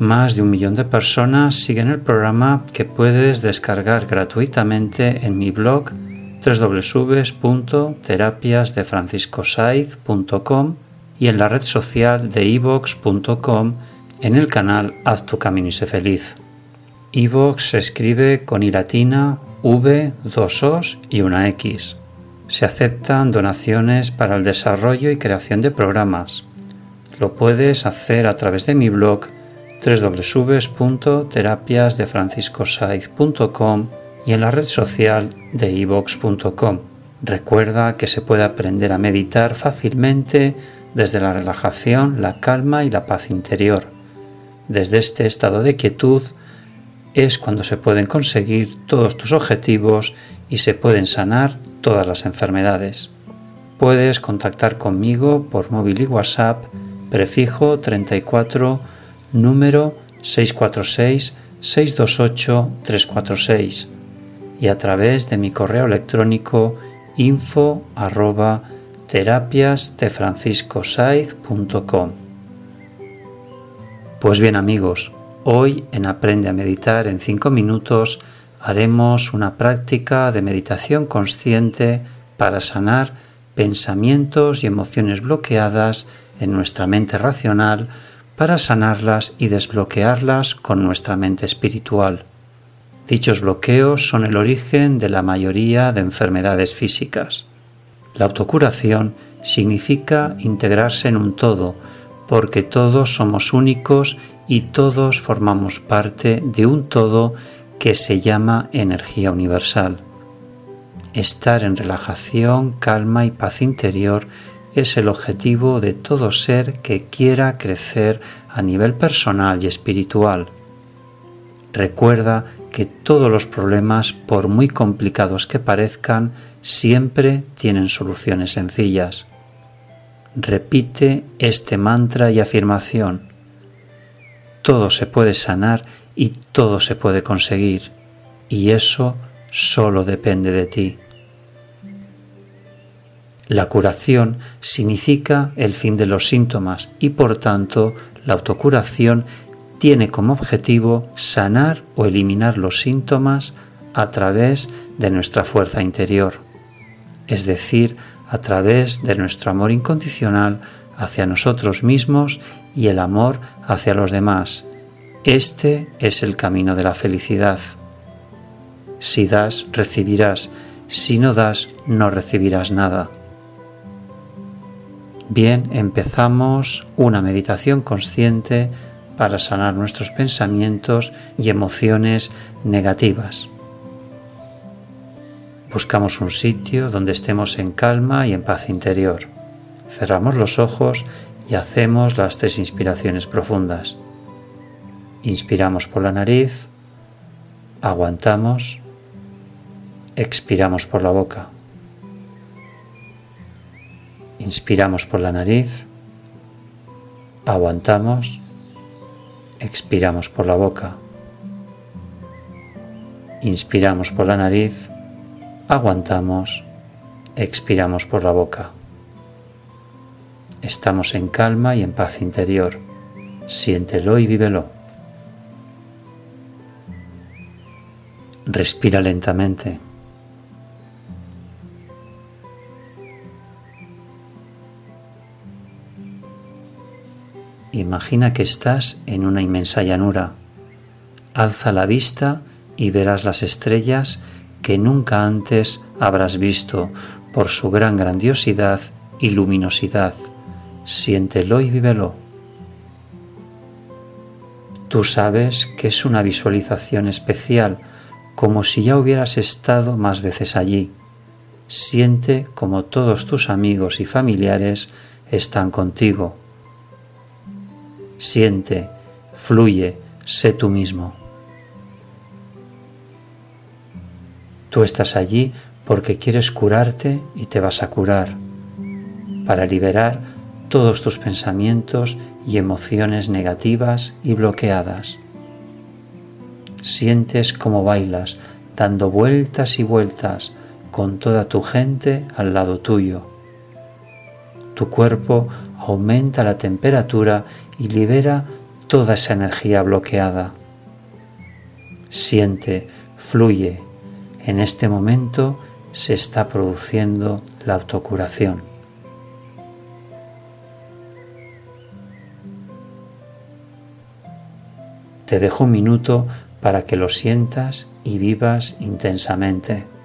Más de un millón de personas siguen el programa que puedes descargar gratuitamente en mi blog www.terapiasdefranciscosaiz.com y en la red social de evox.com en el canal Haz tu camino y sé feliz. Evox se escribe con i latina, v, dos os y una x. Se aceptan donaciones para el desarrollo y creación de programas. Lo puedes hacer a través de mi blog www.terapiasdefranciscosaiz.com y en la red social de ivox.com. Recuerda que se puede aprender a meditar fácilmente desde la relajación, la calma y la paz interior. Desde este estado de quietud es cuando se pueden conseguir todos tus objetivos y se pueden sanar todas las enfermedades. Puedes contactar conmigo por móvil y WhatsApp prefijo 34 número 646-628-346 y a través de mi correo electrónico info terapias de Pues bien amigos, hoy en Aprende a Meditar en 5 minutos haremos una práctica de meditación consciente para sanar pensamientos y emociones bloqueadas en nuestra mente racional para sanarlas y desbloquearlas con nuestra mente espiritual. Dichos bloqueos son el origen de la mayoría de enfermedades físicas. La autocuración significa integrarse en un todo, porque todos somos únicos y todos formamos parte de un todo que se llama energía universal. Estar en relajación, calma y paz interior es el objetivo de todo ser que quiera crecer a nivel personal y espiritual. Recuerda que todos los problemas, por muy complicados que parezcan, siempre tienen soluciones sencillas. Repite este mantra y afirmación. Todo se puede sanar y todo se puede conseguir, y eso solo depende de ti. La curación significa el fin de los síntomas y por tanto la autocuración tiene como objetivo sanar o eliminar los síntomas a través de nuestra fuerza interior, es decir, a través de nuestro amor incondicional hacia nosotros mismos y el amor hacia los demás. Este es el camino de la felicidad. Si das, recibirás. Si no das, no recibirás nada. Bien, empezamos una meditación consciente para sanar nuestros pensamientos y emociones negativas. Buscamos un sitio donde estemos en calma y en paz interior. Cerramos los ojos y hacemos las tres inspiraciones profundas. Inspiramos por la nariz, aguantamos, expiramos por la boca. Inspiramos por la nariz, aguantamos, expiramos por la boca. Inspiramos por la nariz, aguantamos, expiramos por la boca. Estamos en calma y en paz interior. Siéntelo y vívelo. Respira lentamente. Imagina que estás en una inmensa llanura. Alza la vista y verás las estrellas que nunca antes habrás visto por su gran grandiosidad y luminosidad. Siéntelo y vívelo. Tú sabes que es una visualización especial como si ya hubieras estado más veces allí. Siente como todos tus amigos y familiares están contigo. Siente, fluye, sé tú mismo. Tú estás allí porque quieres curarte y te vas a curar, para liberar todos tus pensamientos y emociones negativas y bloqueadas. Sientes como bailas, dando vueltas y vueltas con toda tu gente al lado tuyo. Tu cuerpo aumenta la temperatura y libera toda esa energía bloqueada. Siente, fluye. En este momento se está produciendo la autocuración. Te dejo un minuto para que lo sientas y vivas intensamente.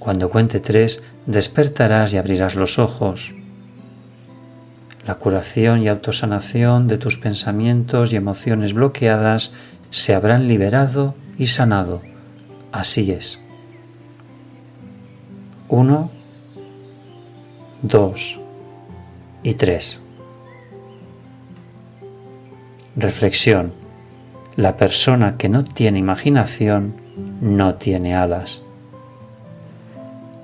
Cuando cuente tres, despertarás y abrirás los ojos. La curación y autosanación de tus pensamientos y emociones bloqueadas se habrán liberado y sanado. Así es. Uno, dos y tres. Reflexión. La persona que no tiene imaginación no tiene alas.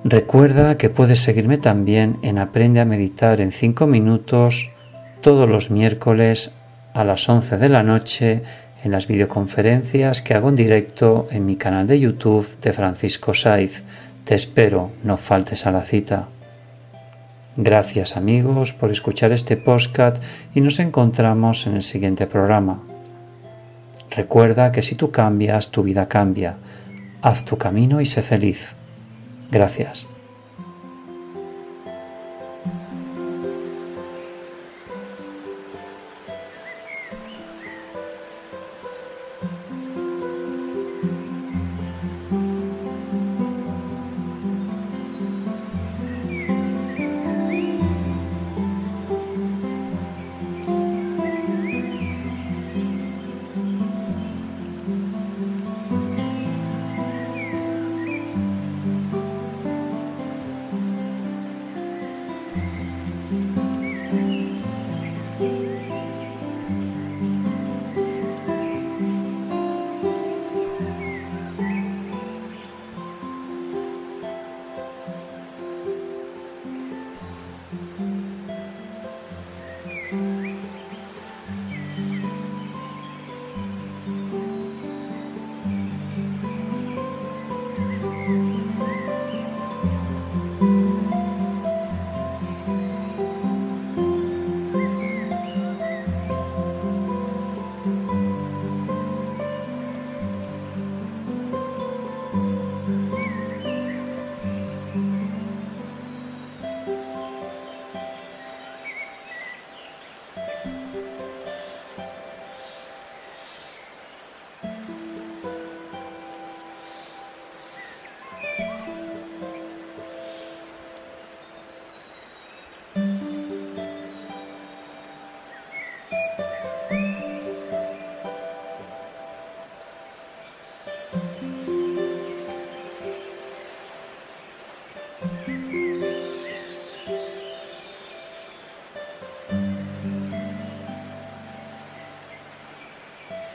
Recuerda que puedes seguirme también en Aprende a Meditar en 5 minutos todos los miércoles a las 11 de la noche en las videoconferencias que hago en directo en mi canal de YouTube de Francisco Saiz. Te espero, no faltes a la cita. Gracias amigos por escuchar este podcast y nos encontramos en el siguiente programa. Recuerda que si tú cambias, tu vida cambia. Haz tu camino y sé feliz. Gracias.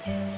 Yeah.